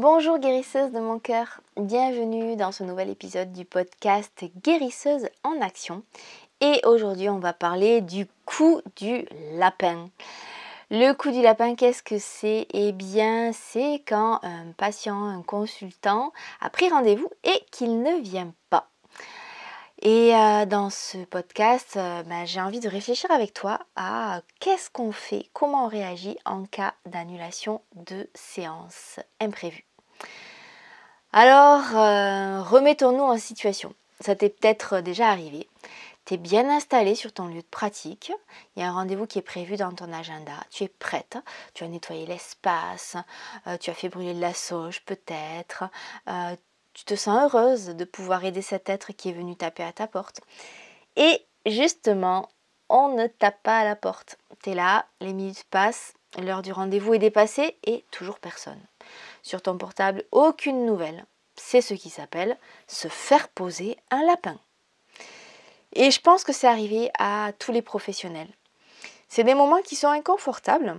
Bonjour guérisseuse de mon cœur, bienvenue dans ce nouvel épisode du podcast Guérisseuse en action. Et aujourd'hui on va parler du coup du lapin. Le coup du lapin, qu'est-ce que c'est? Eh bien, c'est quand un patient, un consultant a pris rendez-vous et qu'il ne vient pas. Et euh, dans ce podcast, euh, bah, j'ai envie de réfléchir avec toi à qu'est-ce qu'on fait, comment on réagit en cas d'annulation de séance imprévue. Alors, euh, remettons-nous en situation. Ça t'est peut-être déjà arrivé. Tu es bien installé sur ton lieu de pratique. Il y a un rendez-vous qui est prévu dans ton agenda. Tu es prête. Tu as nettoyé l'espace. tu as fait brûler de la sauge peut-être. Tu te sens heureuse de pouvoir aider cet être qui est venu taper à ta porte. Et justement, on ne tape pas à la porte. Tu es là, les minutes passent, l'heure du rendez-vous est dépassée et toujours personne. Sur ton portable, aucune nouvelle. C'est ce qui s'appelle se faire poser un lapin. Et je pense que c'est arrivé à tous les professionnels. C'est des moments qui sont inconfortables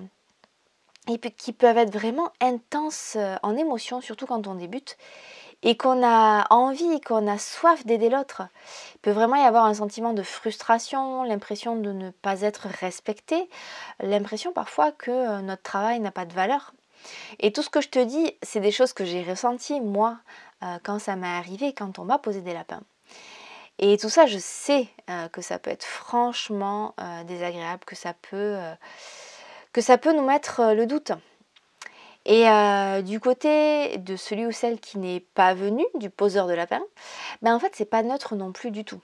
et qui peuvent être vraiment intenses euh, en émotion, surtout quand on débute et qu'on a envie, qu'on a soif d'aider l'autre. Il peut vraiment y avoir un sentiment de frustration, l'impression de ne pas être respecté, l'impression parfois que euh, notre travail n'a pas de valeur. Et tout ce que je te dis, c'est des choses que j'ai ressenties moi euh, quand ça m'est arrivé, quand on m'a posé des lapins. Et tout ça, je sais euh, que ça peut être franchement désagréable, que ça peut, que ça peut nous mettre le doute. Et euh, du côté de celui ou celle qui n'est pas venu, du poseur de lapin, ben en fait c'est pas neutre non plus du tout.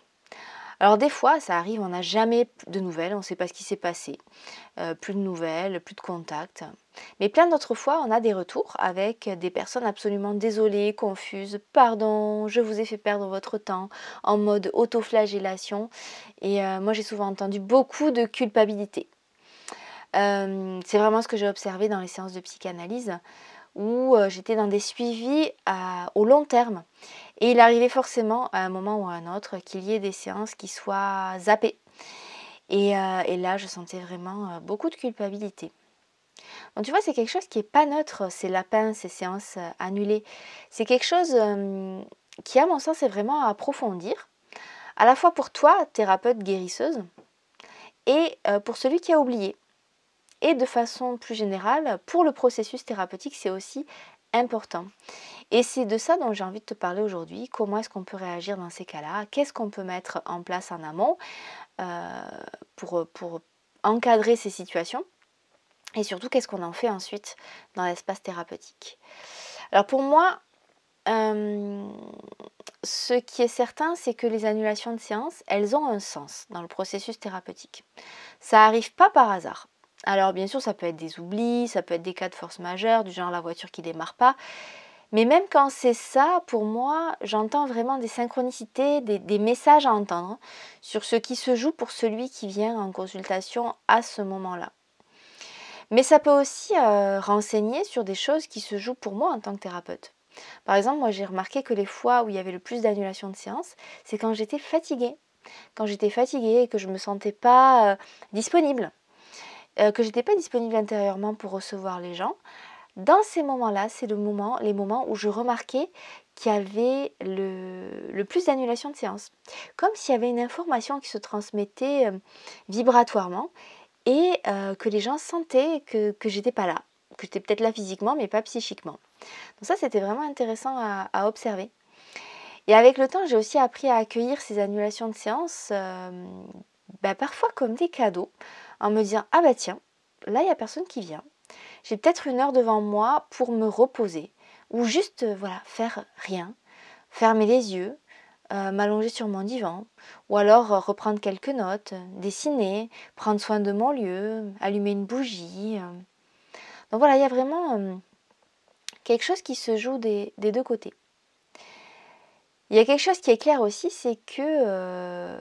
Alors des fois ça arrive, on n'a jamais de nouvelles, on ne sait pas ce qui s'est passé, euh, plus de nouvelles, plus de contacts. Mais plein d'autres fois on a des retours avec des personnes absolument désolées, confuses, pardon, je vous ai fait perdre votre temps, en mode autoflagellation. Et euh, moi j'ai souvent entendu beaucoup de culpabilité. Euh, c'est vraiment ce que j'ai observé dans les séances de psychanalyse où euh, j'étais dans des suivis au long terme. Et il arrivait forcément à un moment ou à un autre qu'il y ait des séances qui soient zappées. Et, euh, là, je sentais vraiment beaucoup de culpabilité. Donc tu vois, c'est quelque chose qui n'est pas neutre, ces lapins, ces séances annulées. C'est quelque chose qui, à mon sens, est vraiment à approfondir, à la fois pour toi, thérapeute guérisseuse, et pour celui qui a oublié. Et de façon plus générale, pour le processus thérapeutique, c'est aussi important. Et c'est de ça dont j'ai envie de te parler aujourd'hui. Comment est-ce qu'on peut réagir dans ces cas-là? Qu'est-ce qu'on peut mettre en place en amont euh, pour, encadrer ces situations? Et surtout, qu'est-ce qu'on en fait ensuite dans l'espace thérapeutique? Alors pour moi, euh, ce qui est certain, c'est que les annulations de séances, elles ont un sens dans le processus thérapeutique. Ça n'arrive pas par hasard. Alors bien sûr, ça peut être des oublis, ça peut être des cas de force majeure, du genre la voiture qui démarre pas. Mais même quand c'est ça, pour moi, j'entends vraiment des synchronicités, des, messages à entendre sur ce qui se joue pour celui qui vient en consultation à ce moment-là. Mais ça peut aussi euh, renseigner sur des choses qui se jouent pour moi en tant que thérapeute. Par exemple, moi j'ai remarqué que les fois où il y avait le plus d'annulations de séances, c'est quand j'étais fatiguée. Quand j'étais fatiguée et que je ne me sentais pas euh, disponible. Euh, que j'étais pas disponible intérieurement pour recevoir les gens, dans ces moments-là, c'est le moment, les moments où je remarquais qu'il y avait le, plus d'annulation de séance. Comme s'il y avait une information qui se transmettait euh, vibratoirement et euh, que les gens sentaient que, que j'étais pas là, que j'étais peut-être là physiquement mais pas psychiquement. Donc ça c'était vraiment intéressant à, observer. Et avec le temps, j'ai aussi appris à accueillir ces annulations de séance bah, parfois comme des cadeaux en me disant ah bah tiens, là il n'y a personne qui vient. J'ai peut-être une heure devant moi pour me reposer ou juste euh, voilà faire rien, fermer les yeux, euh, m'allonger sur mon divan ou alors euh, reprendre quelques notes, dessiner, prendre soin de mon lieu, allumer une bougie. Donc voilà, il y a vraiment quelque chose qui se joue des, deux côtés. Il y a quelque chose qui est clair aussi, c'est que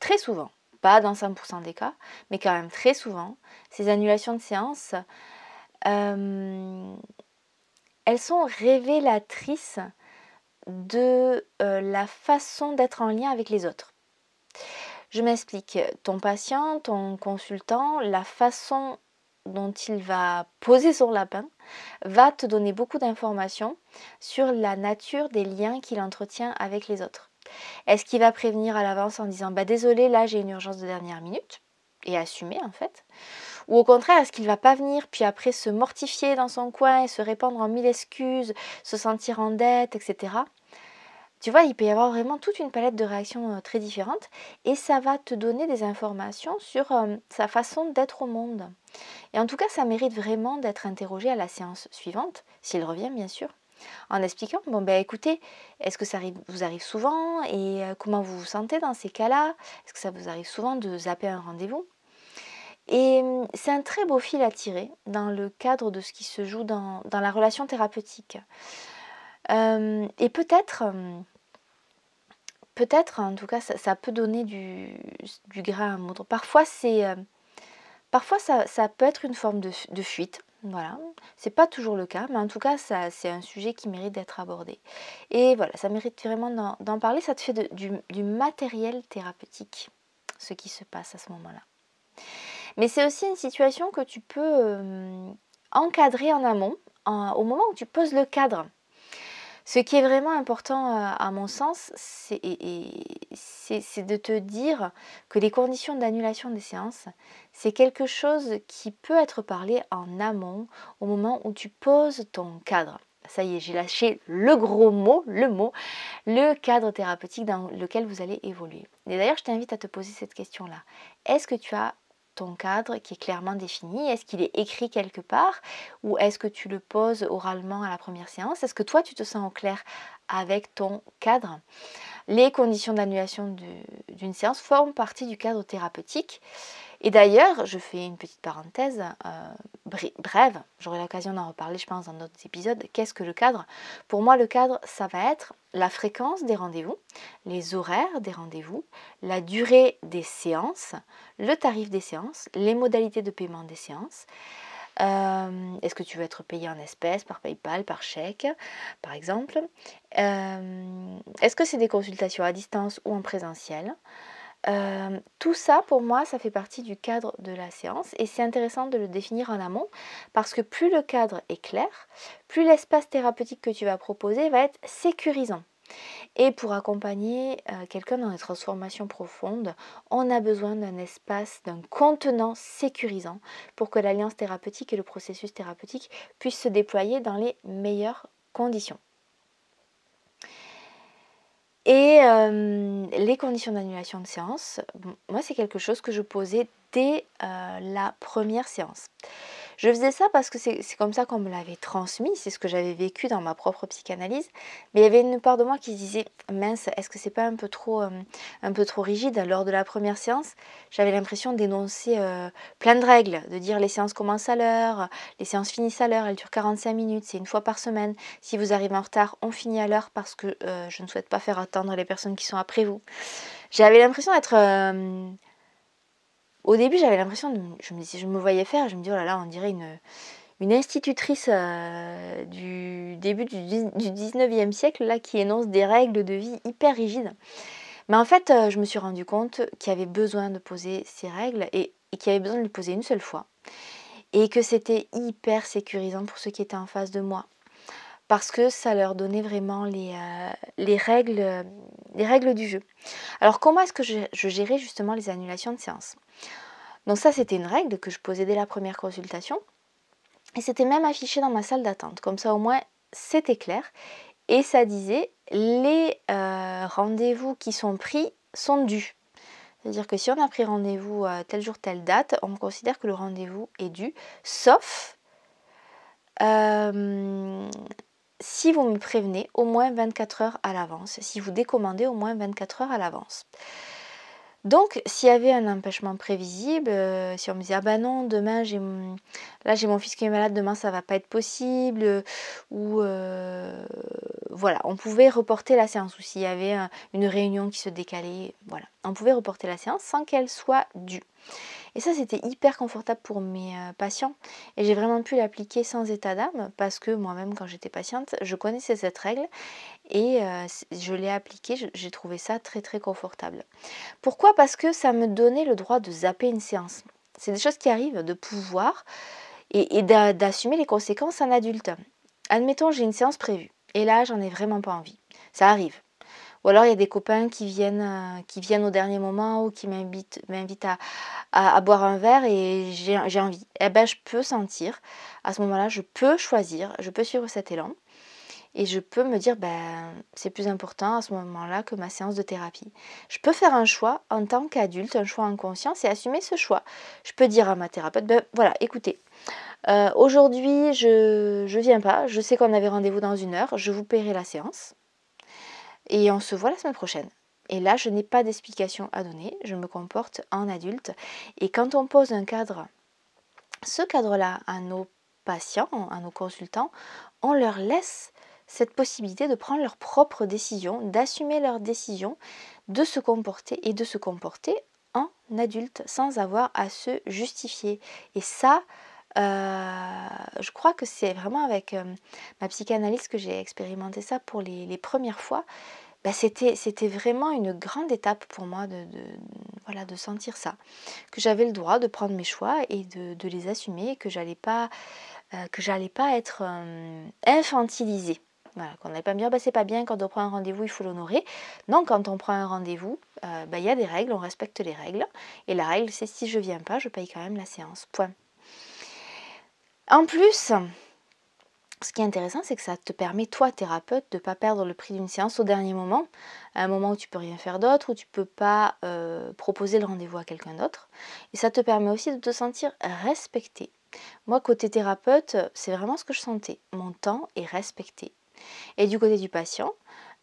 très souvent, pas dans 100% des cas, mais quand même très souvent, ces annulations de séances, euh, elles sont révélatrices de euh, la façon d'être en lien avec les autres. Je m'explique, ton patient, ton consultant, la façon dont il va poser son lapin va te donner beaucoup d'informations sur la nature des liens qu'il entretient avec les autres. Est-ce qu'il va prévenir à l'avance en disant bah désolé là j'ai une urgence de dernière minute et assumer en fait? Ou au contraire, est-ce qu'il va pas venir puis après se mortifier dans son coin et se répandre en mille excuses, se sentir en dette, etc. Tu vois, il peut y avoir vraiment toute une palette de réactions euh, très différentes et ça va te donner des informations sur euh, sa façon d'être au monde. Et en tout cas, ça mérite vraiment d'être interrogé à la séance suivante, s'il revient bien sûr, en expliquant, bon ben écoutez, est-ce que ça vous arrive souvent et euh, comment vous vous sentez dans ces cas-là? Est-ce que ça vous arrive souvent de zapper un rendez-vous? Et hum, c'est un très beau fil à tirer dans le cadre de ce qui se joue dans, la relation thérapeutique. et peut-être, hum, peut-être, en tout cas, ça, peut donner du, grain à moudre. Parfois, euh, parfois ça, peut être une forme de, fuite. Voilà, c'est pas toujours le cas, mais en tout cas, ça, c'est un sujet qui mérite d'être abordé. Et voilà, ça mérite vraiment d'en, parler. Ça te fait du, matériel thérapeutique, ce qui se passe à ce moment-là. Mais c'est aussi une situation que tu peux euh, encadrer en amont, au moment où tu poses le cadre. Ce qui est vraiment important euh, à mon sens, c'est de te dire que les conditions d'annulation des séances, c'est quelque chose qui peut être parlé en amont au moment où tu poses ton cadre. Ça y est, j'ai lâché le gros mot, le mot, le cadre thérapeutique dans lequel vous allez évoluer. Et d'ailleurs, je t'invite à te poser cette question-là. Est-ce que tu as ton cadre qui est clairement défini? Est-ce qu'il est écrit quelque part? Ou est-ce que tu le poses oralement à la première séance? Est-ce que toi, tu te sens au clair avec ton cadre? Les conditions d'annulation d'une séance forment partie du cadre thérapeutique. Et d'ailleurs, je fais une petite parenthèse euh, brève, j'aurai l'occasion d'en reparler, je pense, dans d'autres épisodes. Qu'est-ce que le cadre? Pour moi, le cadre, ça va être la fréquence des rendez-vous, les horaires des rendez-vous, la durée des séances, le tarif des séances, les modalités de paiement des séances. Euh, est-ce que tu veux être payé en espèces, par PayPal, par chèque, par exemple? Euh, Est-ce que c'est des consultations à distance ou en présentiel? Tout ça, pour moi, ça fait partie du cadre de la séance et c'est intéressant de le définir en amont parce que plus le cadre est clair, plus l'espace thérapeutique que tu vas proposer va être sécurisant. Et pour accompagner euh, quelqu'un dans les transformations profondes, on a besoin d'un espace, d'un contenant sécurisant pour que l'alliance thérapeutique et le processus thérapeutique puissent se déployer dans les meilleures conditions. Et les conditions d'annulation de séance, moi c'est quelque chose que je posais dès la première séance. Je faisais ça parce que c'est comme ça qu'on me l'avait transmis, c'est ce que j'avais vécu dans ma propre psychanalyse. Mais il y avait une part de moi qui se disait mince, est-ce que c'est pas un peu trop, euh, rigide? Lors de la première séance, j'avais l'impression d'énoncer euh, plein de règles, de dire les séances commencent à l'heure, les séances finissent à l'heure, elles durent 45 minutes, c'est une fois par semaine. Si vous arrivez en retard, on finit à l'heure parce que euh, je ne souhaite pas faire attendre les personnes qui sont après vous. J'avais l'impression d'être au début, j'avais l'impression, de, je me, je me voyais faire, je me dis, oh là là, on dirait une, institutrice euh, du début du, du 19e siècle, là, qui énonce des règles de vie hyper rigides. Mais en fait, euh, je me suis rendu compte qu'il y avait besoin de poser ces règles et, et qu'il y avait besoin de les poser une seule fois. Et que c'était hyper sécurisant pour ceux qui étaient en face de moi. Parce que ça leur donnait vraiment les, euh, les, règles, les règles du jeu. Alors comment est-ce que je, gérais justement les annulations de séance donc ça, c'était une règle que je posais dès la première consultation. Et c'était même affiché dans ma salle d'attente. Comme ça, au moins, c'était clair. Et ça disait, les euh, rendez-vous qui sont pris sont dus. C'est-à-dire que si on a pris rendez-vous tel jour, telle date, on considère que le rendez-vous est dû, sauf euh, si vous me prévenez au moins 24 heures à l'avance, si vous décommandez au moins 24 heures à l'avance. Donc, s'il y avait un empêchement prévisible, euh, si on me disait ah bah non, demain j'ai là j'ai mon fils qui est malade, demain ça va pas être possible, ou euh, voilà, on pouvait reporter la séance, ou s'il y avait une réunion qui se décalait, voilà, on pouvait reporter la séance sans qu'elle soit due. Et ça, c'était hyper confortable pour mes euh, patients. Et j'ai vraiment pu l'appliquer sans état d'âme parce que moi-même, quand j'étais patiente, je connaissais cette règle et euh, je l'ai appliquée. J'ai trouvé ça très très confortable. Pourquoi? Parce que ça me donnait le droit de zapper une séance. c'est des choses qui arrivent de pouvoir et, d'assumer les conséquences en adulte. Admettons, j'ai une séance prévue et là, j'en ai vraiment pas envie. Ça arrive. Ou alors il y a des copains qui viennent, euh, qui viennent au dernier moment ou qui m'invitent, à, boire un verre et j'ai, envie. Eh ben, je peux sentir, à ce moment-là, je peux choisir, je peux suivre cet élan et je peux me dire, ben, c'est plus important à ce moment-là que ma séance de thérapie. Je peux faire un choix en tant qu'adulte, un choix en conscience et assumer ce choix. Je peux dire à ma thérapeute, ben voilà, écoutez, euh, aujourd'hui je ne viens pas, je sais qu'on avait rendez-vous dans une heure, je vous paierai la séance et on se voit la semaine prochaine. Et là, je n'ai pas d'explication à donner, je me comporte en adulte. Et quand on pose un cadre, ce cadre-là à nos patients, à nos consultants, on leur laisse cette possibilité de prendre leurs propres décisions, d'assumer leurs décisions, de se comporter et de se comporter en adulte sans avoir à se justifier. Et ça, je crois que c'est vraiment avec euh, ma psychanalyse que j'ai expérimenté ça pour les, premières fois. Bah, c'était, vraiment une grande étape pour moi de, voilà, de sentir ça. Que j'avais le droit de prendre mes choix et de, les assumer, que j'allais pas, euh, que j'allais pas être infantilisée. Voilà, qu'on n'allait pas me dire bah, c'est pas bien quand on prend un rendez-vous il faut l'honorer. Non, quand on prend un rendez-vous, bah, il y a des règles, on respecte les règles. Et la règle c'est si je viens pas, je paye quand même la séance. Point. En plus, ce qui est intéressant, c'est que ça te permet, toi, thérapeute, de ne pas perdre le prix d'une séance au dernier moment, à un moment où tu peux rien faire d'autre, où tu ne peux pas euh, proposer le rendez-vous à quelqu'un d'autre. Et ça te permet aussi de te sentir respecté. Moi, côté thérapeute, c'est vraiment ce que je sentais. Mon temps est respecté. Et du côté du patient,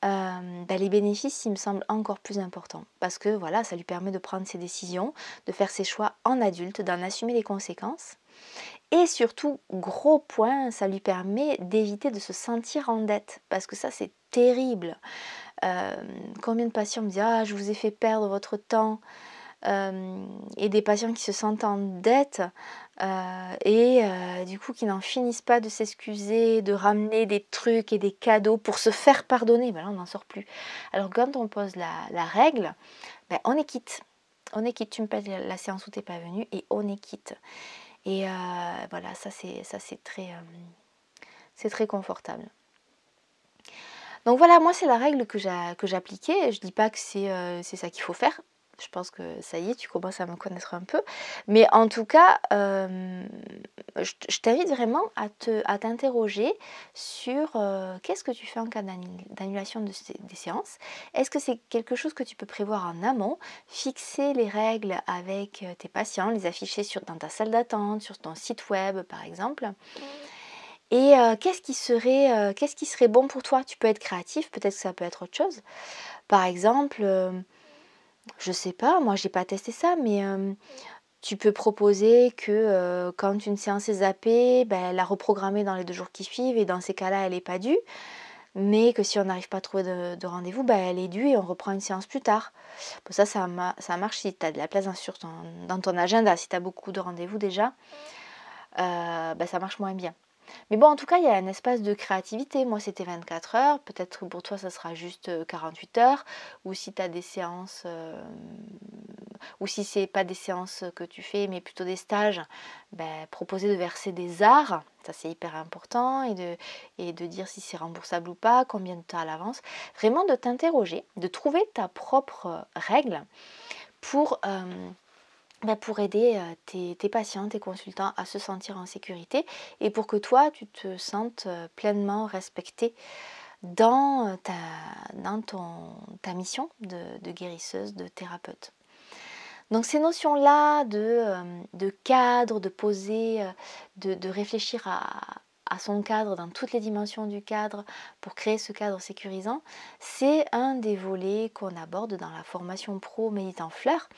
euh, bah, les bénéfices, il me semblent encore plus importants. Parce que voilà, ça lui permet de prendre ses décisions, de faire ses choix en adulte, d'en assumer les conséquences. Et surtout, gros point, ça lui permet d'éviter de se sentir en dette, parce que ça c'est terrible. Euh, combien de patients me disent Ah, je vous ai fait perdre votre temps euh, et des patients qui se sentent en dette euh, et du coup qui n'en finissent pas de s'excuser, de ramener des trucs et des cadeaux pour se faire pardonner. Ben là, on n'en sort plus. Alors quand on pose la, règle, ben, on est quitte. On est quitte. Tu me payes la séance où tu n'es pas venu et on est quitte. Et euh, voilà, ça c'est ça c'est très euh, c'est très confortable. Donc voilà, moi c'est la règle que j'appliquais. Je dis pas que euh, c'est ça qu'il faut faire. Je pense que ça y est, tu commences à me connaître un peu. Mais en tout cas, euh, je, t'invite vraiment à t'interroger sur euh, qu'est-ce que tu fais en cas d'annulation de des séances? Est-ce que c'est quelque chose que tu peux prévoir en amont? Fixer les règles avec euh, tes patients, les afficher sur, dans ta salle d'attente, sur ton site web par exemple? Et qu'est-ce qui serait qu'est-ce qui serait bon pour toi? Tu peux être créatif, peut-être que ça peut être autre chose. Par exemple, je sais pas, moi j'ai pas testé ça, mais tu peux proposer que quand une séance est zappée, ben, la reprogrammer dans les deux jours qui suivent et dans ces cas-là elle n'est pas due. Mais que si on n'arrive pas à trouver de, rendez-vous, ben, elle est due et on reprend une séance plus tard. Ça, ça, marche si tu as de la place dans, ton agenda, si tu as beaucoup de rendez-vous déjà, ben, ça marche moins bien. Mais bon, en tout cas, il y a un espace de créativité. Moi, c'était 24 heures. Peut-être que pour toi, ça sera juste 48 euh, heures. Ou si tu as des séances, euh, ou si c'est pas des séances que tu fais, mais plutôt des stages, ben, proposer de verser des arts. Ça, c'est hyper important. Et de, et de dire si c'est remboursable ou pas, combien de temps à l'avance. Vraiment de t'interroger, de trouver ta propre règle pour... Euh, bah, pour aider tes, patients, tes consultants à se sentir en sécurité et pour que toi, tu te sentes pleinement respecté dans, ta, mission de, guérisseuse, de thérapeute. Donc ces notions-là de, cadre, de poser, de réfléchir à, à son cadre, dans toutes les dimensions du cadre, pour créer ce cadre sécurisant, c'est un des volets qu'on aborde dans la formation pro Méditant Fleur,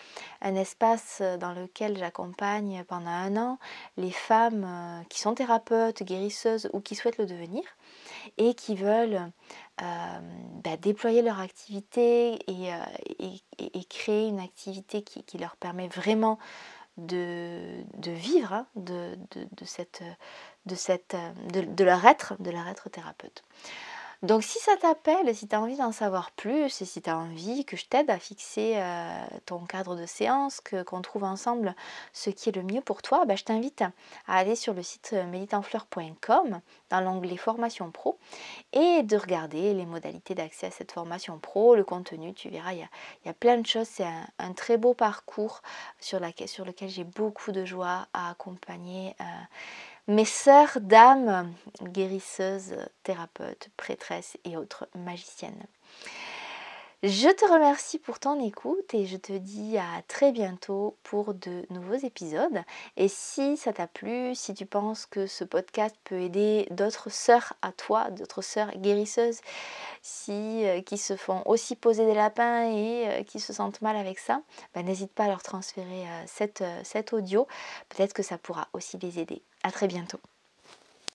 un espace dans lequel j'accompagne pendant un an les femmes euh, qui sont thérapeutes, guérisseuses ou qui souhaitent le devenir et qui veulent euh, bah, déployer leur activité et, euh, créer une activité qui, leur permet vraiment de, vivre hein, de, cette, de, cette, de, leur être, de leur être thérapeute. Donc si ça t'appelle, si tu as envie d'en savoir plus et si tu as envie que je t'aide à fixer euh, ton cadre de séance, que qu'on trouve ensemble ce qui est le mieux pour toi, bah, je t'invite à aller sur le site méditenfleur.com dans l'onglet formation pro et de regarder les modalités d'accès à cette formation pro, le contenu, tu verras, il y a, plein de choses, c'est un, très beau parcours sur, sur lequel j'ai beaucoup de joie à accompagner. Euh, mes sœurs d'âme, guérisseuses, thérapeutes, prêtresses et autres magiciennes. Je te remercie pour ton écoute et je te dis à très bientôt pour de nouveaux épisodes. Et si ça t'a plu, si tu penses que ce podcast peut aider d'autres sœurs à toi, d'autres sœurs guérisseuses, si, euh, qui se font aussi poser des lapins et euh, qui se sentent mal avec ça, bah, n'hésite pas à leur transférer euh, cet audio. Peut-être que ça pourra aussi les aider. À très bientôt.